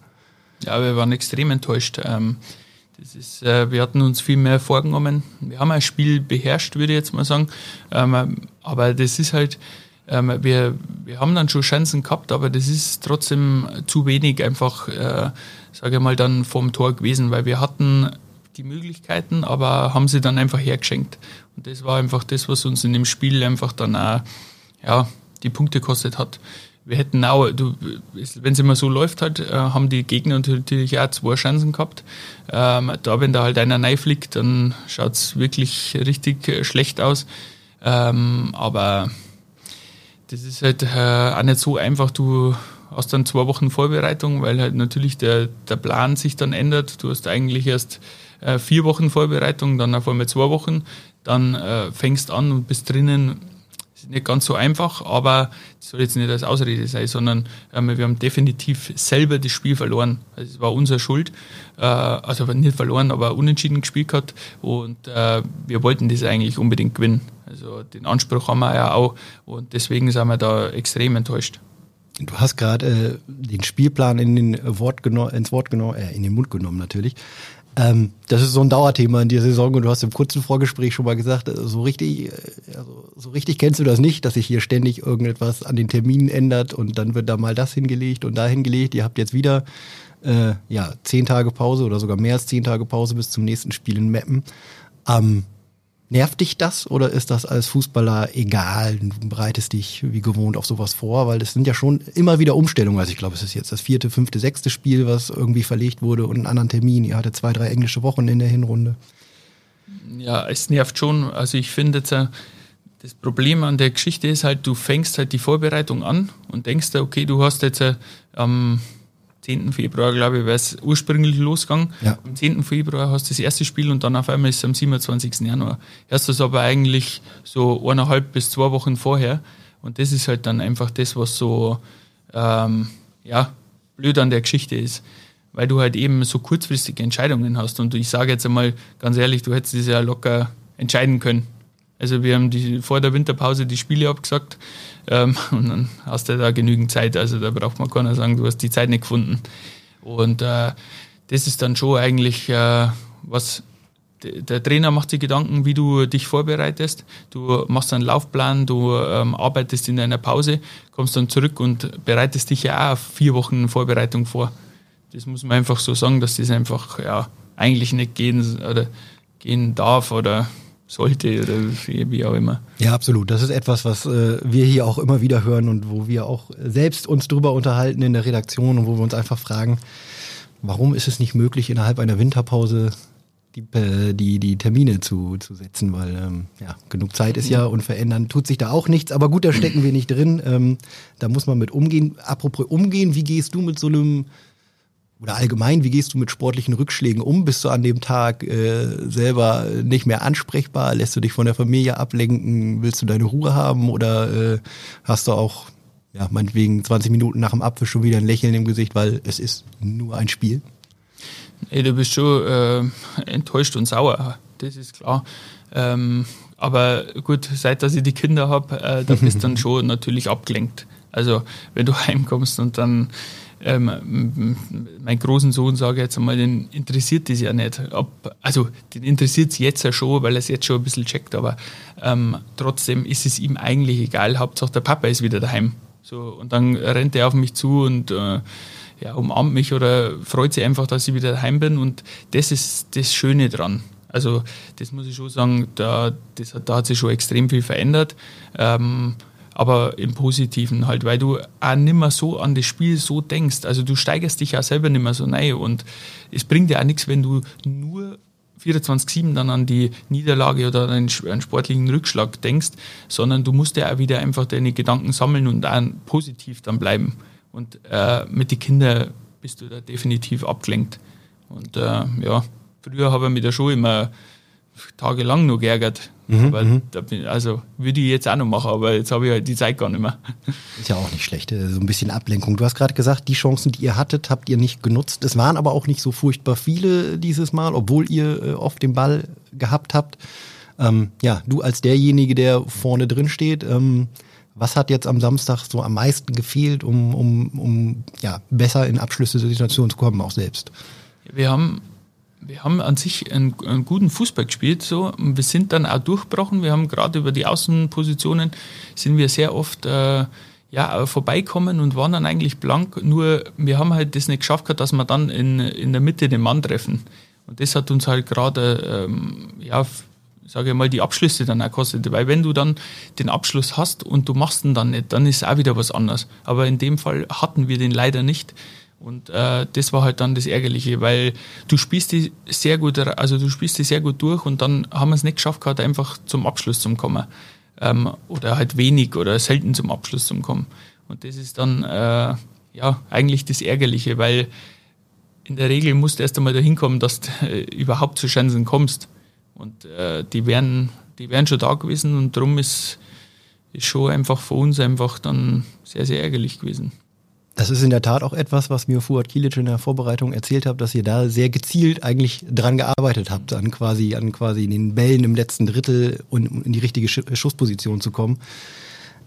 Ja, wir waren extrem enttäuscht. Ähm, das ist, äh, wir hatten uns viel mehr vorgenommen. Wir haben ein Spiel beherrscht, würde ich jetzt mal sagen. Ähm, aber das ist halt, ähm, wir, wir haben dann schon Chancen gehabt, aber das ist trotzdem zu wenig einfach, äh, sage ich mal, dann vom Tor gewesen, weil wir hatten die Möglichkeiten, aber haben sie dann einfach hergeschenkt. Und das war einfach das, was uns in dem Spiel einfach dann auch, ja, die Punkte gekostet hat wir hätten auch, wenn es immer so läuft halt, äh, haben die Gegner natürlich auch zwei Chancen gehabt. Ähm, da, wenn da halt einer fliegt, dann schaut es wirklich richtig äh, schlecht aus. Ähm, aber das ist halt äh, auch nicht so einfach. Du hast dann zwei Wochen Vorbereitung, weil halt natürlich der, der Plan sich dann ändert. Du hast eigentlich erst äh, vier Wochen Vorbereitung, dann auf einmal zwei Wochen. Dann äh, fängst an und bist drinnen ist nicht ganz so einfach, aber das soll jetzt nicht als Ausrede sein, sondern ähm, wir haben definitiv selber das Spiel verloren. Also es war unsere Schuld. Äh, also nicht verloren, aber unentschieden gespielt gehabt und äh, wir wollten das eigentlich unbedingt gewinnen. Also den Anspruch haben wir ja auch und deswegen sind wir da extrem enttäuscht. Du hast gerade äh, den Spielplan in den Wort ins Wort genommen, äh, in den Mund genommen natürlich. Ähm, das ist so ein Dauerthema in dieser Saison und du hast im kurzen Vorgespräch schon mal gesagt, äh, so richtig, äh, also, so richtig kennst du das nicht, dass sich hier ständig irgendetwas an den Terminen ändert und dann wird da mal das hingelegt und da hingelegt. Ihr habt jetzt wieder äh, ja zehn Tage Pause oder sogar mehr als zehn Tage Pause bis zum nächsten Spiel in Meppen. Ähm, Nervt dich das oder ist das als Fußballer egal? Du bereitest dich wie gewohnt auf sowas vor, weil es sind ja schon immer wieder Umstellungen. Also ich glaube, es ist jetzt das vierte, fünfte, sechste Spiel, was irgendwie verlegt wurde und einen anderen Termin. Ihr hattet zwei, drei englische Wochen in der Hinrunde. Ja, es nervt schon. Also ich finde äh, das Problem an der Geschichte ist halt, du fängst halt die Vorbereitung an und denkst, okay, du hast jetzt am ähm, 10. Februar, glaube ich, wäre es ursprünglich losgegangen. Ja. Am 10. Februar hast du das erste Spiel und dann auf einmal ist es am 27. Januar. Erst das aber eigentlich so eineinhalb bis zwei Wochen vorher. Und das ist halt dann einfach das, was so ähm, ja, blöd an der Geschichte ist. Weil du halt eben so kurzfristige Entscheidungen hast. Und ich sage jetzt einmal ganz ehrlich, du hättest das ja locker entscheiden können. Also wir haben die, vor der Winterpause die Spiele abgesagt. Ähm, und dann hast du da genügend Zeit. Also da braucht man keiner sagen, du hast die Zeit nicht gefunden. Und äh, das ist dann schon eigentlich äh, was. Der Trainer macht sich Gedanken, wie du dich vorbereitest. Du machst einen Laufplan, du ähm, arbeitest in deiner Pause, kommst dann zurück und bereitest dich ja auch auf vier Wochen Vorbereitung vor. Das muss man einfach so sagen, dass das einfach ja, eigentlich nicht gehen, oder gehen darf oder sollte oder wie auch immer. Ja, absolut. Das ist etwas, was äh, wir hier auch immer wieder hören und wo wir auch selbst uns drüber unterhalten in der Redaktion und wo wir uns einfach fragen, warum ist es nicht möglich, innerhalb einer Winterpause die, äh, die, die Termine zu, zu setzen, weil ähm, ja, genug Zeit ist ja und verändern tut sich da auch nichts. Aber gut, da stecken wir nicht drin. Ähm, da muss man mit umgehen. Apropos umgehen, wie gehst du mit so einem oder allgemein, wie gehst du mit sportlichen Rückschlägen um? Bist du an dem Tag äh, selber nicht mehr ansprechbar? Lässt du dich von der Familie ablenken? Willst du deine Ruhe haben? Oder äh, hast du auch, ja, meinetwegen 20 Minuten nach dem Apfel schon wieder ein Lächeln im Gesicht, weil es ist nur ein Spiel? Ey, du bist schon äh, enttäuscht und sauer, das ist klar. Ähm, aber gut, seit dass ich die Kinder habe, äh, da bist du dann schon natürlich abgelenkt. Also wenn du heimkommst und dann ähm, mein großen Sohn, sage ich jetzt einmal, den interessiert das ja nicht. Ob, also den interessiert es jetzt ja schon, weil er es jetzt schon ein bisschen checkt, aber ähm, trotzdem ist es ihm eigentlich egal. Hauptsache der Papa ist wieder daheim. So, und dann rennt er auf mich zu und äh, ja, umarmt mich oder freut sich einfach, dass ich wieder daheim bin. Und das ist das Schöne dran. Also das muss ich schon sagen, da, das, da hat sich schon extrem viel verändert. Ähm, aber im Positiven halt, weil du auch nicht mehr so an das Spiel so denkst. Also du steigerst dich auch selber nicht mehr so rein und es bringt dir auch nichts, wenn du nur 24-7 dann an die Niederlage oder einen, einen sportlichen Rückschlag denkst, sondern du musst ja auch wieder einfach deine Gedanken sammeln und dann positiv dann bleiben. Und äh, mit den Kindern bist du da definitiv abgelenkt. Und äh, ja, früher habe ich mich da schon immer tagelang noch geärgert. Mhm, aber mhm. da bin, also würde ich jetzt auch noch machen, aber jetzt habe ich halt die Zeit gar nicht mehr. Ist ja auch nicht schlecht, äh, so ein bisschen Ablenkung. Du hast gerade gesagt, die Chancen, die ihr hattet, habt ihr nicht genutzt. Es waren aber auch nicht so furchtbar viele dieses Mal, obwohl ihr äh, oft den Ball gehabt habt. Ähm, ja, du als derjenige, der vorne drin steht, ähm, was hat jetzt am Samstag so am meisten gefehlt, um, um, um ja, besser in Abschlüsse der Situation zu kommen, auch selbst? Wir haben, wir haben an sich einen, einen guten Fußball gespielt. So. Wir sind dann auch durchgebrochen. Wir haben gerade über die Außenpositionen sind wir sehr oft äh, ja, vorbeikommen und waren dann eigentlich blank. Nur wir haben halt das nicht geschafft, dass wir dann in, in der Mitte den Mann treffen. Und das hat uns halt gerade ähm, ja, sage ich mal, die Abschlüsse dann auch kostet. Weil wenn du dann den Abschluss hast und du machst ihn dann nicht, dann ist auch wieder was anderes. Aber in dem Fall hatten wir den leider nicht. Und äh, das war halt dann das Ärgerliche, weil du spielst die sehr gut, also du spielst die sehr gut durch und dann haben wir es nicht geschafft gehabt, einfach zum Abschluss zu kommen. Ähm, oder halt wenig oder selten zum Abschluss zu kommen. Und das ist dann äh, ja eigentlich das Ärgerliche, weil in der Regel musst du erst einmal dahin kommen, dass du äh, überhaupt zu Chancen kommst. Und äh, die, wären, die wären schon da gewesen und darum ist, ist schon einfach für uns einfach dann sehr, sehr ärgerlich gewesen. Das ist in der Tat auch etwas, was mir Fuad Kilic in der Vorbereitung erzählt hat, dass ihr da sehr gezielt eigentlich dran gearbeitet habt, an quasi, an quasi den Bällen im letzten Drittel und in die richtige Schussposition zu kommen.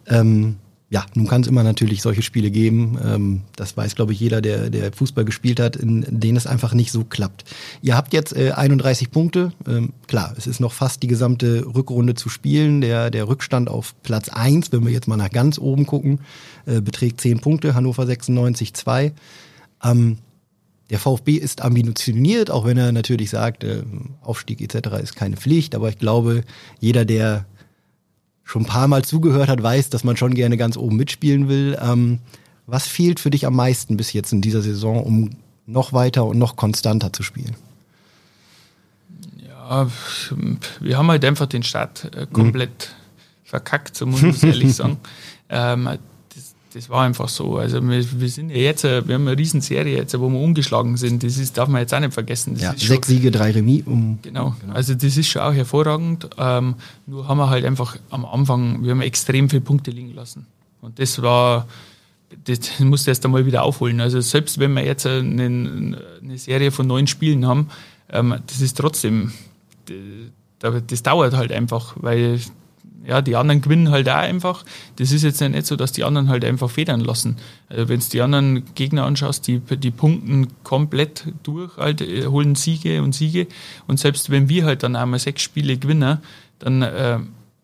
Ähm, ja, nun kann es immer natürlich solche Spiele geben. Ähm, das weiß, glaube ich, jeder, der, der Fußball gespielt hat, in denen es einfach nicht so klappt. Ihr habt jetzt äh, 31 Punkte. Ähm, klar, es ist noch fast die gesamte Rückrunde zu spielen. Der, der Rückstand auf Platz 1, wenn wir jetzt mal nach ganz oben gucken, äh, beträgt 10 Punkte. Hannover 96 2. Ähm, der VfB ist ambitioniert, auch wenn er natürlich sagt, äh, Aufstieg etc. ist keine Pflicht. Aber ich glaube, jeder, der schon ein paar Mal zugehört hat, weiß, dass man schon gerne ganz oben mitspielen will. Ähm, was fehlt für dich am meisten bis jetzt in dieser Saison, um noch weiter und noch konstanter zu spielen? Ja, wir haben halt einfach den Start äh, komplett mhm. verkackt, so muss ich ehrlich sagen. Ähm, das war einfach so. Also wir, wir sind ja jetzt, wir haben eine Riesenserie jetzt, wo wir ungeschlagen sind. Das ist, darf man jetzt auch nicht vergessen. Das ja, sechs Siege, drei Remis. Um, genau. genau. Also das ist schon auch hervorragend. Ähm, nur haben wir halt einfach am Anfang, wir haben extrem viele Punkte liegen lassen. Und das war, das musste erst einmal wieder aufholen. Also selbst wenn wir jetzt eine, eine Serie von neun Spielen haben, ähm, das ist trotzdem, das, das dauert halt einfach, weil ja, die anderen gewinnen halt auch einfach. Das ist jetzt nicht so, dass die anderen halt einfach federn lassen. Also wenn du die anderen Gegner anschaust, die, die punkten komplett durch, halt, äh, holen Siege und Siege. Und selbst wenn wir halt dann einmal sechs Spiele gewinnen, dann äh,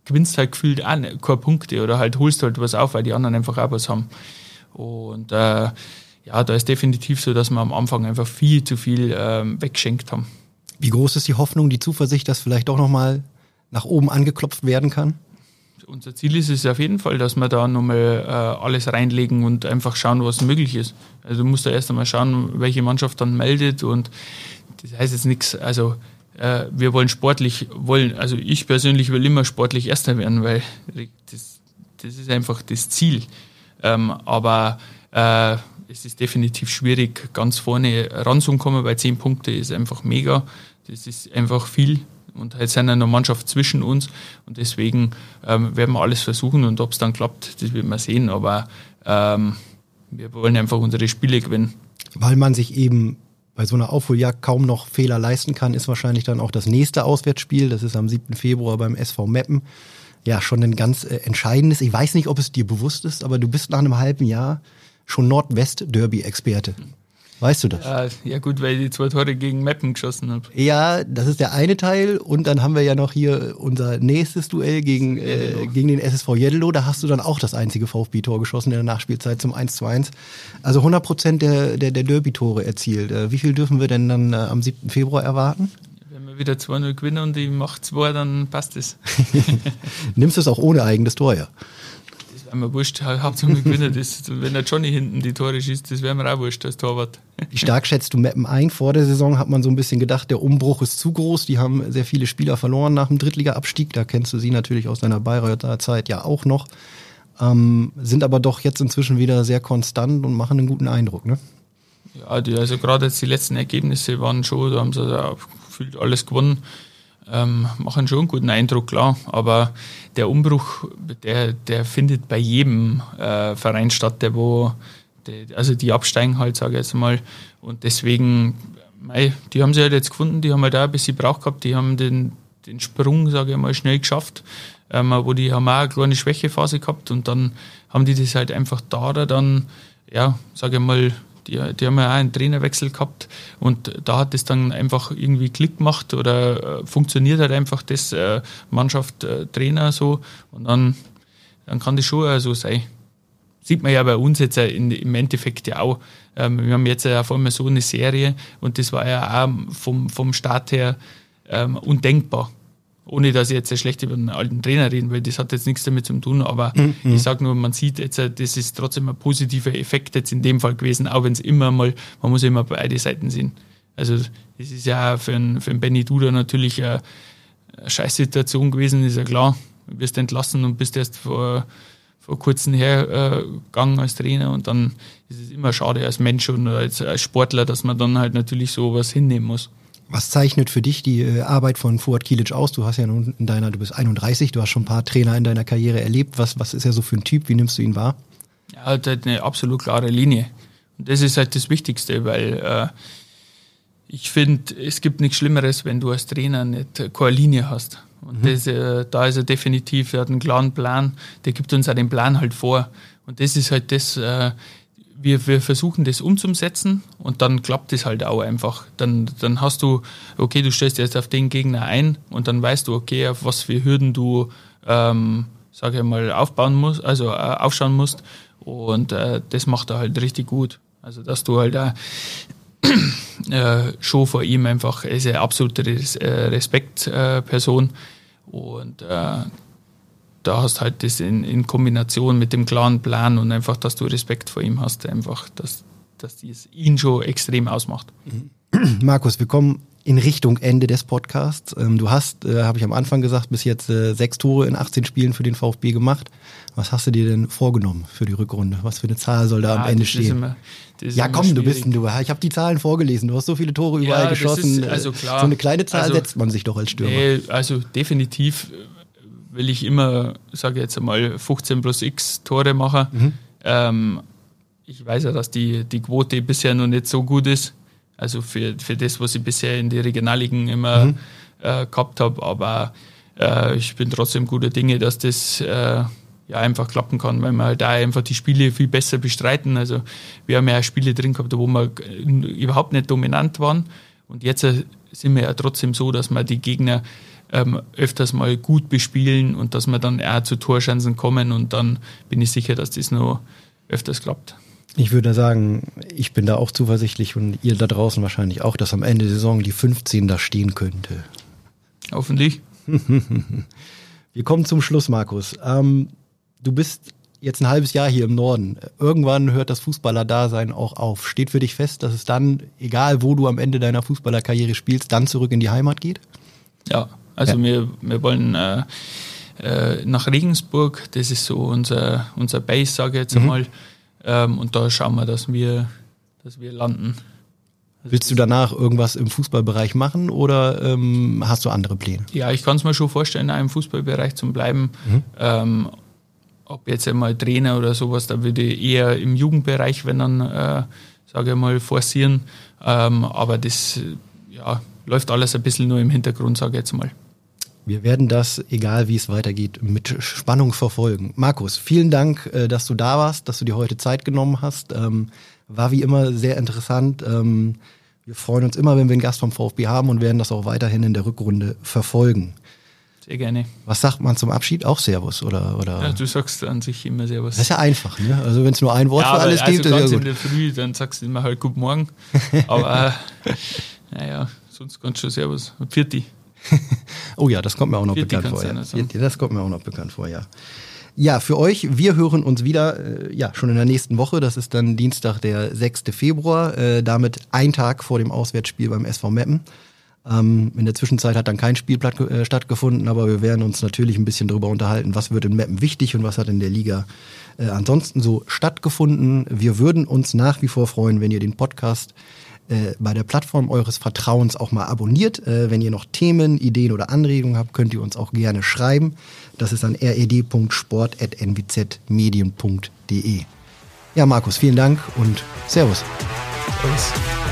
gewinnst halt gefühlt auch nicht, keine Punkte oder halt holst halt was auf, weil die anderen einfach auch was haben. Und äh, ja, da ist definitiv so, dass wir am Anfang einfach viel zu viel äh, weggeschenkt haben. Wie groß ist die Hoffnung, die Zuversicht, dass vielleicht auch nochmal nach oben angeklopft werden kann? Unser Ziel ist es auf jeden Fall, dass wir da nochmal äh, alles reinlegen und einfach schauen, was möglich ist. Also du musst da erst einmal schauen, welche Mannschaft dann meldet und das heißt jetzt nichts, also äh, wir wollen sportlich, wollen, also ich persönlich will immer sportlich Erster werden, weil das, das ist einfach das Ziel. Ähm, aber äh, es ist definitiv schwierig, ganz vorne ranzukommen, weil zehn Punkte ist einfach mega. Das ist einfach viel und jetzt sind ja noch Mannschaft zwischen uns und deswegen ähm, werden wir alles versuchen und ob es dann klappt, das wird man sehen, aber ähm, wir wollen einfach unsere Spiele gewinnen. Weil man sich eben bei so einer Aufholjagd kaum noch Fehler leisten kann, ist wahrscheinlich dann auch das nächste Auswärtsspiel, das ist am 7. Februar beim SV Meppen. Ja, schon ein ganz äh, entscheidendes. Ich weiß nicht, ob es dir bewusst ist, aber du bist nach einem halben Jahr schon Nordwest-Derby-Experte. Weißt du das? Ja, ja gut, weil ich die zwei Tore gegen Meppen geschossen habe. Ja, das ist der eine Teil. Und dann haben wir ja noch hier unser nächstes Duell gegen, äh, gegen den SSV Jeddelo. Da hast du dann auch das einzige VfB-Tor geschossen in der Nachspielzeit zum 1 zu 1. Also 100 Prozent der, der, der Derby-Tore erzielt. Äh, wie viel dürfen wir denn dann äh, am 7. Februar erwarten? Wenn wir wieder 2-0 gewinnen und ich mache 2, dann passt es. Nimmst du es auch ohne eigenes Tor, ja? Mir wurscht, Hauptsache wir gewinnen das. Wenn der Johnny hinten die Tore schießt, das wäre mir auch wurscht als Torwart. Wie stark schätzt du Meppen ein? Vor der Saison hat man so ein bisschen gedacht, der Umbruch ist zu groß. Die haben sehr viele Spieler verloren nach dem Drittliga-Abstieg. Da kennst du sie natürlich aus deiner Bayreuther Zeit ja auch noch. ähm, sind aber doch jetzt inzwischen wieder sehr konstant und machen einen guten Eindruck, ne? Ja, die, also gerade jetzt die letzten Ergebnisse waren schon, da haben sie ja gefühlt alles gewonnen. Ähm, machen schon einen guten Eindruck, klar. Aber der Umbruch, der, der findet bei jedem äh, Verein statt, der wo, der, also die absteigen halt, sage ich jetzt mal. Und deswegen, mei, die haben sie halt jetzt gefunden, die haben halt auch ein bisschen Brauch gehabt, die haben den, den Sprung, sage ich mal, schnell geschafft. Ähm, wo die haben auch eine kleine Schwächephase gehabt und dann haben die das halt einfach da dann, ja, sage ich mal, die, die haben ja auch einen Trainerwechsel gehabt und da hat es dann einfach irgendwie Klick gemacht oder äh, funktioniert halt einfach das äh, Mannschaft, äh, Trainer so und dann, dann kann das schon so sein. Sieht man ja bei uns jetzt in, im Endeffekt ja auch. Ähm, wir haben jetzt ja vor allem so eine Serie und das war ja auch vom, vom Start her ähm, undenkbar ohne dass ich jetzt schlecht über den alten Trainer reden will, das hat jetzt nichts damit zu tun, aber mhm. ich sage nur, man sieht jetzt, das ist trotzdem ein positiver Effekt jetzt in dem Fall gewesen, auch wenn es immer mal, man muss immer beide Seiten sehen. Also das ist ja für einen, für einen Benny Duda natürlich eine, eine Scheißsituation gewesen, ist ja klar. Du wirst entlassen und bist erst vor, vor kurzem hergegangen äh, als Trainer und dann ist es immer schade als Mensch und als, als Sportler, dass man dann halt natürlich sowas hinnehmen muss. Was zeichnet für dich die äh, Arbeit von Fuad Kilic aus? Du hast ja nun in deiner, du bist 31, du hast schon ein paar Trainer in deiner Karriere erlebt. Was, was ist er so für ein Typ? Wie nimmst du ihn wahr? Er hat halt eine absolut klare Linie. Und das ist halt das Wichtigste, weil äh, ich finde, es gibt nichts Schlimmeres, wenn du als Trainer nicht keine Linie hast. Und mhm. das, äh, da ist er definitiv, er hat einen klaren Plan, der gibt uns auch den Plan halt vor. Und das ist halt das, äh, wir, wir versuchen das umzusetzen und dann klappt es halt auch einfach. Dann, dann hast du, okay, du stellst jetzt auf den Gegner ein und dann weißt du, okay, auf was für Hürden du, ähm, sage ich mal, aufbauen musst, also äh, aufschauen musst. Und äh, das macht er halt richtig gut. Also dass du halt auch äh, schon vor ihm einfach, er ist eine absolute Res äh, Respektperson und äh, da hast halt das in, in, Kombination mit dem klaren Plan und einfach, dass du Respekt vor ihm hast, einfach, dass, dass dies ihn schon extrem ausmacht. Markus, wir kommen in Richtung Ende des Podcasts. Ähm, du hast, äh, habe ich am Anfang gesagt, bis jetzt äh, sechs Tore in 18 Spielen für den VfB gemacht. Was hast du dir denn vorgenommen für die Rückrunde? Was für eine Zahl soll da ja, am Ende stehen? Immer, ja, komm, du bist ein du. Ich habe die Zahlen vorgelesen. Du hast so viele Tore überall ja, geschossen. also klar. So eine kleine Zahl also, setzt man sich doch als Stürmer. Nee, also definitiv will ich immer, sage ich jetzt einmal, 15 plus X Tore machen. Mhm. Ähm, ich weiß ja, dass die, die Quote bisher noch nicht so gut ist. Also für, für das, was ich bisher in die Regionalligen immer mhm. äh, gehabt habe. Aber äh, ich bin trotzdem guter Dinge, dass das äh, ja einfach klappen kann, weil wir halt da einfach die Spiele viel besser bestreiten. Also wir haben ja Spiele drin gehabt, wo wir überhaupt nicht dominant waren. Und jetzt äh, sind wir ja trotzdem so, dass wir die Gegner ähm, öfters mal gut bespielen und dass wir dann eher zu Torchancen kommen und dann bin ich sicher, dass das noch öfters klappt. Ich würde sagen, ich bin da auch zuversichtlich und ihr da draußen wahrscheinlich auch, dass am Ende der Saison die 15 da stehen könnte. Hoffentlich. Wir kommen zum Schluss, Markus. Ähm, du bist jetzt ein halbes Jahr hier im Norden. Irgendwann hört das Fußballer-Dasein auch auf. Steht für dich fest, dass es dann, egal wo du am Ende deiner Fußballerkarriere spielst, dann zurück in die Heimat geht? Ja, also ja. wir, wir wollen äh, äh, nach Regensburg, das ist so unser, unser Base, sage ich jetzt mhm. einmal. Ähm, und da schauen wir, dass wir, dass wir landen. Also Willst du danach irgendwas im Fußballbereich machen oder ähm, hast du andere Pläne? Ja, ich kann es mir schon vorstellen, im Fußballbereich zu bleiben. Mhm. Ähm, ob jetzt einmal Trainer oder sowas, da würde ich eher im Jugendbereich, wenn dann, äh, sage ich mal, forcieren. Ähm, aber das ja, läuft alles ein bisschen nur im Hintergrund, sage ich jetzt mal. Wir werden das, egal wie es weitergeht, mit Spannung verfolgen. Markus, vielen Dank, äh, dass du da warst, dass du dir heute Zeit genommen hast. Ähm, war wie immer sehr interessant. Ähm, wir freuen uns immer, wenn wir einen Gast vom VfB haben und werden das auch weiterhin in der Rückrunde verfolgen. Sehr gerne. Was sagt man zum Abschied? Auch Servus oder? oder? Ja, du sagst an sich immer Servus. Das ist ja einfach, ne? Also wenn es nur ein Wort ja, für alles also gibt, ist ja gut. in der Früh, dann sagst du immer halt Guten Morgen. aber naja, sonst ganz schon Servus. Und Pfiat oh ja, das kommt mir auch noch bekannt vor. Ja. Das kommt mir auch noch bekannt vor, ja. Ja, für euch, wir hören uns wieder, äh, ja, schon in der nächsten Woche. Das ist dann Dienstag, der 6. Februar, äh, damit ein Tag vor dem Auswärtsspiel beim SV Meppen. Ähm, in der Zwischenzeit hat dann kein Spielplatz äh, stattgefunden, aber wir werden uns natürlich ein bisschen darüber unterhalten, was wird in Meppen wichtig und was hat in der Liga äh, ansonsten so stattgefunden. Wir würden uns nach wie vor freuen, wenn ihr den Podcast äh, bei der Plattform eures Vertrauens auch mal abonniert. Äh, wenn ihr noch Themen, Ideen oder Anregungen habt, könnt ihr uns auch gerne schreiben. Das ist an red.sport.nwzmedien.de. Ja, Markus, vielen Dank und Servus. Servus.